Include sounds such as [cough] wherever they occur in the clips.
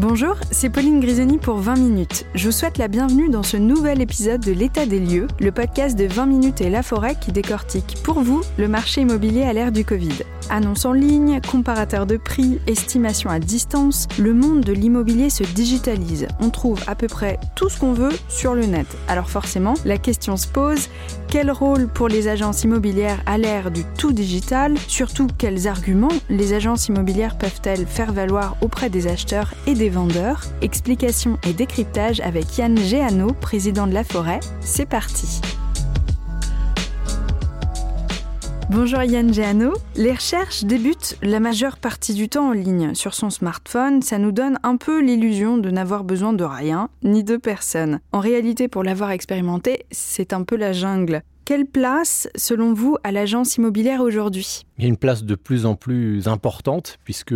Bonjour, c'est Pauline Grisoni pour 20 minutes. Je vous souhaite la bienvenue dans ce nouvel épisode de L'état des lieux, le podcast de 20 minutes et La Forêt qui décortique pour vous le marché immobilier à l'ère du Covid. Annonce en ligne, comparateur de prix, estimation à distance, le monde de l'immobilier se digitalise. On trouve à peu près tout ce qu'on veut sur le net. Alors forcément, la question se pose, quel rôle pour les agences immobilières à l'ère du tout digital? Surtout, quels arguments les agences immobilières peuvent-elles faire valoir auprès des acheteurs et des vendeurs? Explication et décryptage avec Yann Géano, président de La Forêt. C'est parti Bonjour Yann Géano. Les recherches débutent la majeure partie du temps en ligne sur son smartphone. Ça nous donne un peu l'illusion de n'avoir besoin de rien ni de personne. En réalité, pour l'avoir expérimenté, c'est un peu la jungle. Quelle place, selon vous, à l'agence immobilière aujourd'hui? Il y a une place de plus en plus importante puisque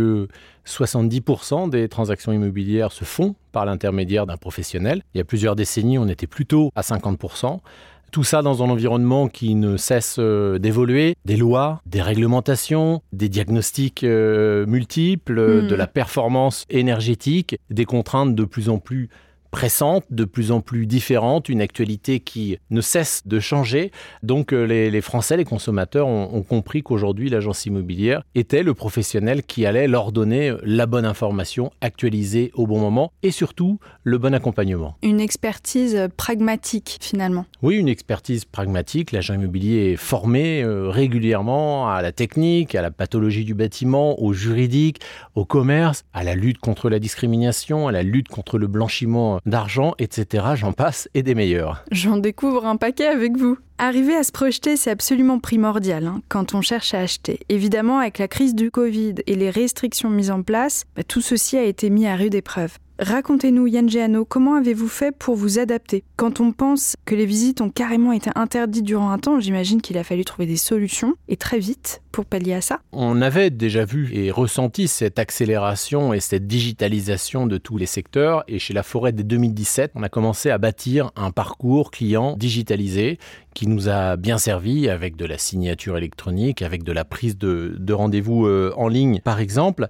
70% des transactions immobilières se font par l'intermédiaire d'un professionnel. Il y a plusieurs décennies, on était plutôt à 50%. Tout ça dans un environnement qui ne cesse euh, d'évoluer, des lois, des réglementations, des diagnostics euh, multiples, Hmm. de la performance énergétique, des contraintes de plus en plus pressantes, de plus en plus différentes, une actualité qui ne cesse de changer. Donc euh, les, les Français, les consommateurs ont, ont compris qu'aujourd'hui l'agence immobilière était le professionnel qui allait leur donner la bonne information actualisée au bon moment et surtout le bon accompagnement. Une expertise pragmatique finalement. Oui, une expertise pragmatique. L'agent immobilier est formé euh, régulièrement à la technique, à la pathologie du bâtiment, au juridique, au commerce, à la lutte contre la discrimination, à la lutte contre le blanchiment d'argent, etc. J'en passe et des meilleurs. J'en découvre un paquet avec vous. Arriver à se projeter, c'est absolument primordial hein, quand on cherche à acheter. Évidemment, avec la crise du Covid et les restrictions mises en place, bah, tout ceci a été mis à rude épreuve. Racontez-nous, Yann Géano, comment avez-vous fait pour vous adapter? Quand on pense que les visites ont carrément été interdites durant un temps, j'imagine qu'il a fallu trouver des solutions, et très vite, pour pallier à ça. On avait déjà vu et ressenti cette accélération et cette digitalisation de tous les secteurs. Et chez La Forêt dès 2017, on a commencé à bâtir un parcours client digitalisé qui nous a bien servi avec de la signature électronique, avec de la prise de, de rendez-vous euh, en ligne, par exemple.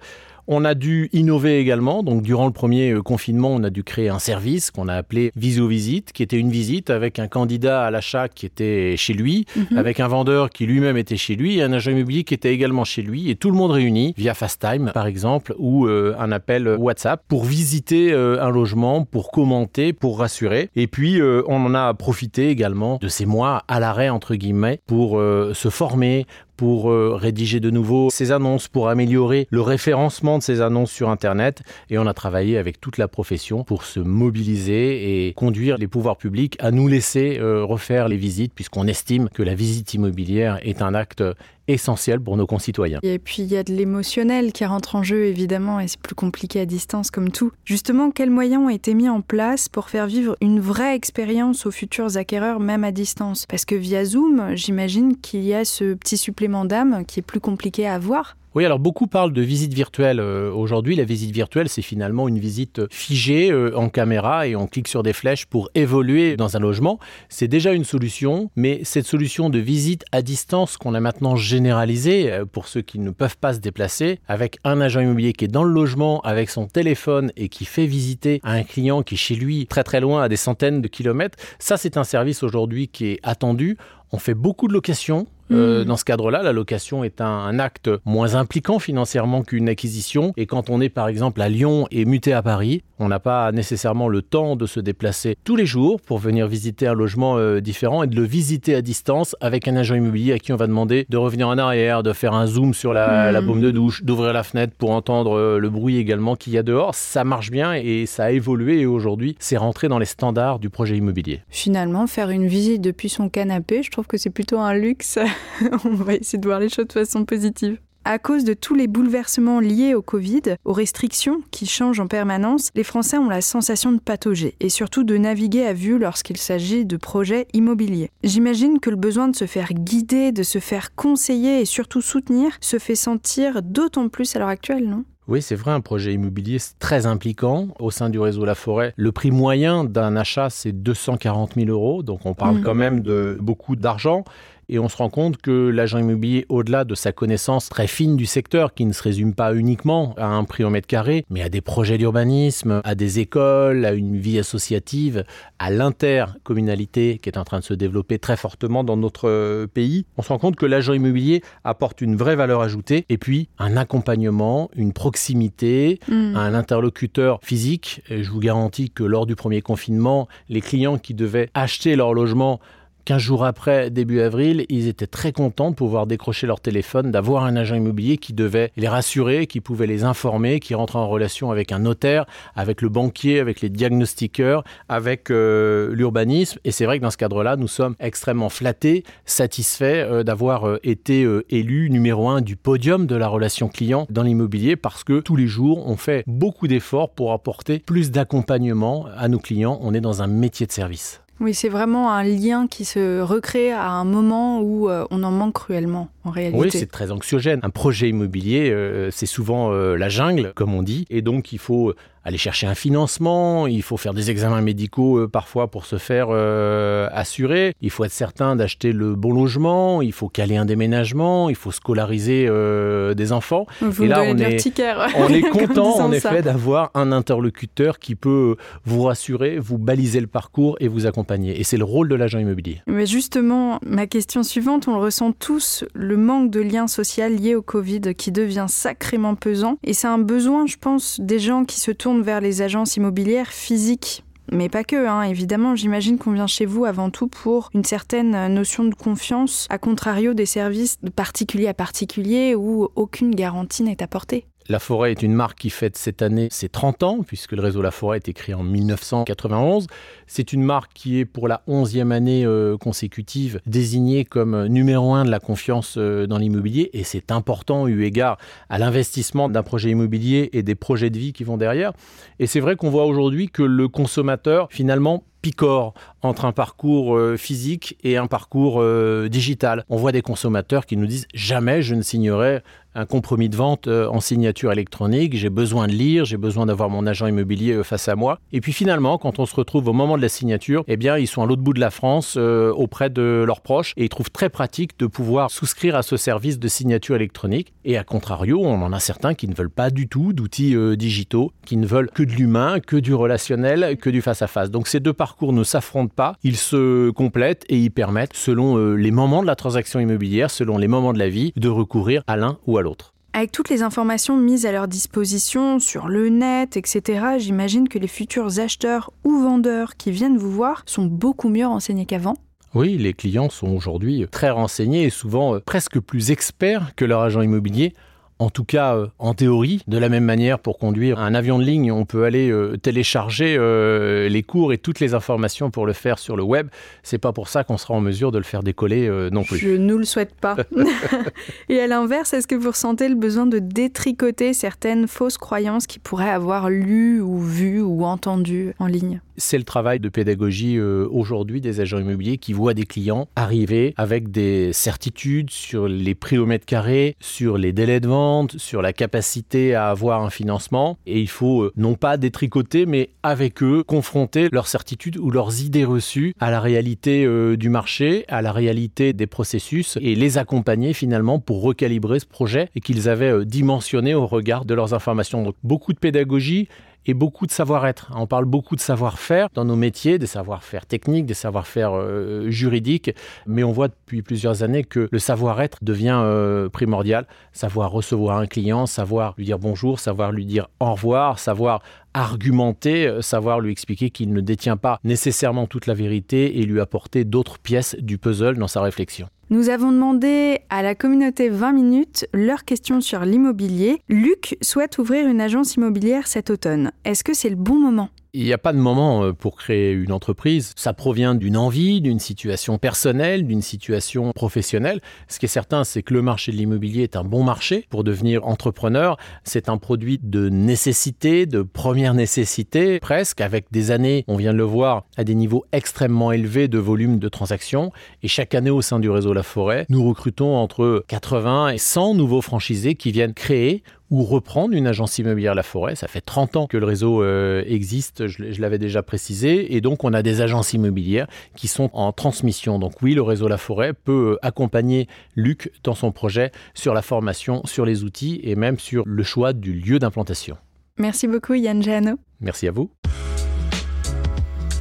On a dû innover également. Donc, durant le premier euh, confinement, on a dû créer un service qu'on a appelé Visio-Visite, qui était une visite avec un candidat à l'achat qui était chez lui, Mhm. avec un vendeur qui lui-même était chez lui et un agent immobilier qui était également chez lui et tout le monde réuni via FaceTime par exemple ou euh, un appel WhatsApp pour visiter euh, un logement, pour commenter, pour rassurer. Et puis euh, on en a profité également de ces mois à l'arrêt entre guillemets pour euh, se former, pour euh, rédiger de nouveau ces annonces, pour améliorer le référencement de ces annonces sur Internet. Et on a travaillé avec toute la profession pour se mobiliser et conduire les pouvoirs publics à nous laisser euh, refaire les visites, puisqu'on estime que la visite immobilière est un acte essentiel pour nos concitoyens. Et puis il y a de l'émotionnel qui rentre en jeu évidemment et c'est plus compliqué à distance comme tout. Justement, quels moyens ont été mis en place pour faire vivre une vraie expérience aux futurs acquéreurs même à distance? Parce que via Zoom, j'imagine qu'il y a ce petit supplément d'âme qui est plus compliqué à avoir. Oui, alors beaucoup parlent de visite virtuelle. Euh, Aujourd'hui, la visite virtuelle, c'est finalement une visite figée euh, en caméra et on clique sur des flèches pour évoluer dans un logement. C'est déjà une solution, mais cette solution de visite à distance qu'on a maintenant généralisée euh, pour ceux qui ne peuvent pas se déplacer, avec un agent immobilier qui est dans le logement avec son téléphone et qui fait visiter à un client qui est chez lui très très loin à des centaines de kilomètres, ça c'est un service aujourd'hui qui est attendu. On fait beaucoup de locations. Euh, Mm. dans ce cadre-là, la location est un, un acte moins impliquant financièrement qu'une acquisition. Et quand on est par exemple à Lyon et muté à Paris, on n'a pas nécessairement le temps de se déplacer tous les jours pour venir visiter un logement euh, différent et de le visiter à distance avec un agent immobilier à qui on va demander de revenir en arrière, de faire un zoom sur la, Mm. la baume de douche, d'ouvrir la fenêtre pour entendre euh, le bruit également qu'il y a dehors. Ça marche bien et ça a évolué et aujourd'hui c'est rentré dans les standards du projet immobilier. Finalement, faire une visite depuis son canapé, je trouve que c'est plutôt un luxe. [laughs] On va essayer de voir les choses de façon positive. À cause de tous les bouleversements liés au Covid, aux restrictions qui changent en permanence, les Français ont la sensation de patauger et surtout de naviguer à vue lorsqu'il s'agit de projets immobiliers. J'imagine que le besoin de se faire guider, de se faire conseiller et surtout soutenir se fait sentir d'autant plus à l'heure actuelle, non? Oui, c'est vrai, un projet immobilier c'est très impliquant. Au sein du réseau La Forêt, le prix moyen d'un achat, c'est 240 000 euros. Donc on parle Mhm. quand même de beaucoup d'argent. Et on se rend compte que l'agent immobilier, au-delà de sa connaissance très fine du secteur, qui ne se résume pas uniquement à un prix au mètre carré, mais à des projets d'urbanisme, à des écoles, à une vie associative, à l'intercommunalité qui est en train de se développer très fortement dans notre euh, pays, on se rend compte que l'agent immobilier apporte une vraie valeur ajoutée et puis un accompagnement, une proximité, mmh. un interlocuteur physique. Et je vous garantis que lors du premier confinement, les clients qui devaient acheter leur logement 15 jours après, début avril, ils étaient très contents de pouvoir décrocher leur téléphone, d'avoir un agent immobilier qui devait les rassurer, qui pouvait les informer, qui rentrait en relation avec un notaire, avec le banquier, avec les diagnostiqueurs, avec euh, l'urbanisme. Et c'est vrai que dans ce cadre-là, nous sommes extrêmement flattés, satisfaits euh, d'avoir euh, été élus numéro un du podium de la relation client dans l'immobilier parce que tous les jours, on fait beaucoup d'efforts pour apporter plus d'accompagnement à nos clients. On est dans un métier de service. Oui, c'est vraiment un lien qui se recrée à un moment où euh, on en manque cruellement, en réalité. Oui, c'est très anxiogène. Un projet immobilier, euh, c'est souvent euh, la jungle, comme on dit, et donc il faut aller chercher un financement, il faut faire des examens médicaux euh, parfois pour se faire euh, assurer, il faut être certain d'acheter le bon logement, il faut caler un déménagement, il faut scolariser euh, des enfants. Vous et là, [laughs] on est, on est content en effet d'avoir un interlocuteur qui peut vous rassurer, vous baliser le parcours et vous accompagner. Et c'est le rôle de l'agent immobilier. Mais justement, ma question suivante, on le ressent tous, le manque de lien social lié au Covid qui devient sacrément pesant. Et c'est un besoin, je pense, des gens qui se tournent vers les agences immobilières physiques. Mais pas que, hein. évidemment, j'imagine qu'on vient chez vous avant tout pour une certaine notion de confiance, à contrario des services de particulier à particulier où aucune garantie n'est apportée. La Forêt est une marque qui fête cette année ses 30 ans, puisque le réseau La Forêt est créé en 1991. C'est une marque qui est pour la 11e année euh, consécutive désignée comme numéro un de la confiance euh, dans l'immobilier. Et c'est important eu égard à l'investissement d'un projet immobilier et des projets de vie qui vont derrière. Et c'est vrai qu'on voit aujourd'hui que le consommateur, finalement, picore entre un parcours euh, physique et un parcours digital. On voit des consommateurs qui nous disent jamais je ne signerai un compromis de vente euh, en signature électronique, j'ai besoin de lire, j'ai besoin d'avoir mon agent immobilier euh, face à moi. Et puis finalement, quand on se retrouve au moment de la signature, eh bien, ils sont à l'autre bout de la France euh, auprès de leurs proches et ils trouvent très pratique de pouvoir souscrire à ce service de signature électronique. Et à contrario, on en a certains qui ne veulent pas du tout d'outils digitaux, qui ne veulent que de l'humain, que du relationnel, que du face-à-face. Donc ces deux parcours ne s'affrontent pas, ils se complètent et ils permettent, selon les moments de la transaction immobilière, selon les moments de la vie, de recourir à l'un ou à l'autre. Avec toutes les informations mises à leur disposition sur le net, etc., j'imagine que les futurs acheteurs ou vendeurs qui viennent vous voir sont beaucoup mieux renseignés qu'avant. Oui, les clients sont aujourd'hui très renseignés et souvent euh, presque plus experts que leur agent immobilier en tout cas euh, en théorie. De la même manière, pour conduire un avion de ligne, on peut aller euh, télécharger euh, les cours et toutes les informations pour le faire sur le web. C'est pas pour ça qu'on sera en mesure de le faire décoller non plus. Je nous le souhaite pas. [laughs] [laughs] et à l'inverse, est-ce que vous ressentez le besoin de détricoter certaines fausses croyances qui pourraient avoir lu ou vu ou entendu en ligne? C'est le travail de pédagogie aujourd'hui des agents immobiliers qui voient des clients arriver avec des certitudes sur les prix au mètre carré, sur les délais de vente, sur la capacité à avoir un financement. Et il faut euh, non pas détricoter, mais avec eux confronter leurs certitudes ou leurs idées reçues à la réalité euh, du marché, à la réalité des processus et les accompagner finalement pour recalibrer ce projet et qu'ils avaient dimensionné au regard de leurs informations. Donc beaucoup de pédagogie et beaucoup de savoir-être. On parle beaucoup de savoir-faire dans nos métiers, des savoir-faire techniques, des savoir-faire euh, juridiques, mais on voit depuis plusieurs années que le savoir-être devient euh, primordial. Savoir recevoir un client, savoir lui dire bonjour, savoir lui dire au revoir, savoir argumenter, euh, savoir lui expliquer qu'il ne détient pas nécessairement toute la vérité et lui apporter d'autres pièces du puzzle dans sa réflexion. Nous avons demandé à la communauté 20 minutes leurs questions sur l'immobilier. Luc souhaite ouvrir une agence immobilière cet automne. Est-ce que c'est le bon moment? Il n'y a pas de moment euh, pour créer une entreprise. Ça provient d'une envie, d'une situation personnelle, d'une situation professionnelle. Ce qui est certain, c'est que le marché de l'immobilier est un bon marché pour devenir entrepreneur. C'est un produit de nécessité, de première nécessité presque, avec des années, on vient de le voir, à des niveaux extrêmement élevés de volume de transactions. Et chaque année au sein du réseau La Forêt, nous recrutons entre 80 et 100 nouveaux franchisés qui viennent créer ou reprendre une agence immobilière La Forêt. Ça fait 30 ans que le réseau euh, existe, je, je l'avais déjà précisé, et donc on a des agences immobilières qui sont en transmission. Donc oui, le réseau La Forêt peut accompagner Luc dans son projet sur la formation, sur les outils et même sur le choix du lieu d'implantation. Merci beaucoup Yann Jeannot. Merci à vous.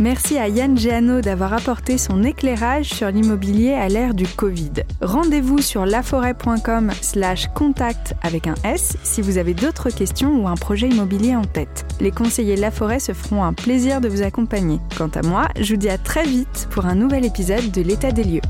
Merci à Yann Géano d'avoir apporté son éclairage sur l'immobilier à l'ère du Covid. Rendez-vous sur laforêt.com slash contact avec un S si vous avez d'autres questions ou un projet immobilier en tête. Les conseillers Laforêt se feront un plaisir de vous accompagner. Quant à moi, je vous dis à très vite pour un nouvel épisode de l'état des lieux.